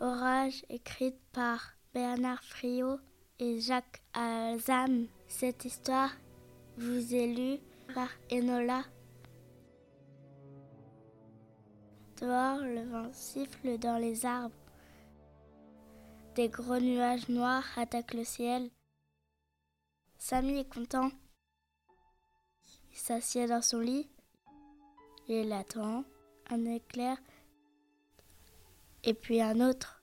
Orage écrite par Bernard Friot et Jacques Alzam. Cette histoire vous est lue par Enola. Dehors, le vent siffle dans les arbres. Des gros nuages noirs attaquent le ciel. Samy est content. Il s'assied dans son lit. Il attend un éclair et puis un autre.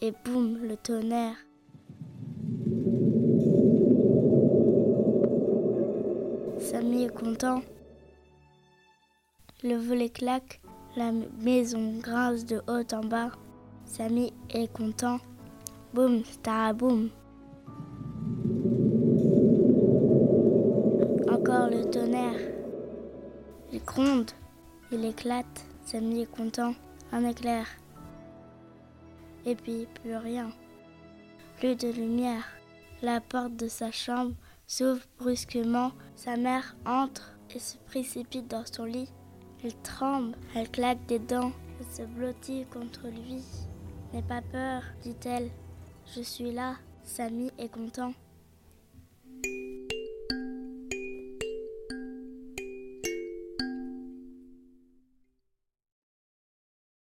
Et boum, le tonnerre. Samy est content. Le volet claque, la maison grince de haut en bas. Samy est content. Boum, boum. Il gronde, il éclate. Samy est content. Un éclair. Et puis plus rien. Plus de lumière. La porte de sa chambre s'ouvre brusquement. Sa mère entre et se précipite dans son lit. Il tremble, elle claque des dents, elle se blottit contre lui. N'aie pas peur, dit-elle. Je suis là. Samy est content.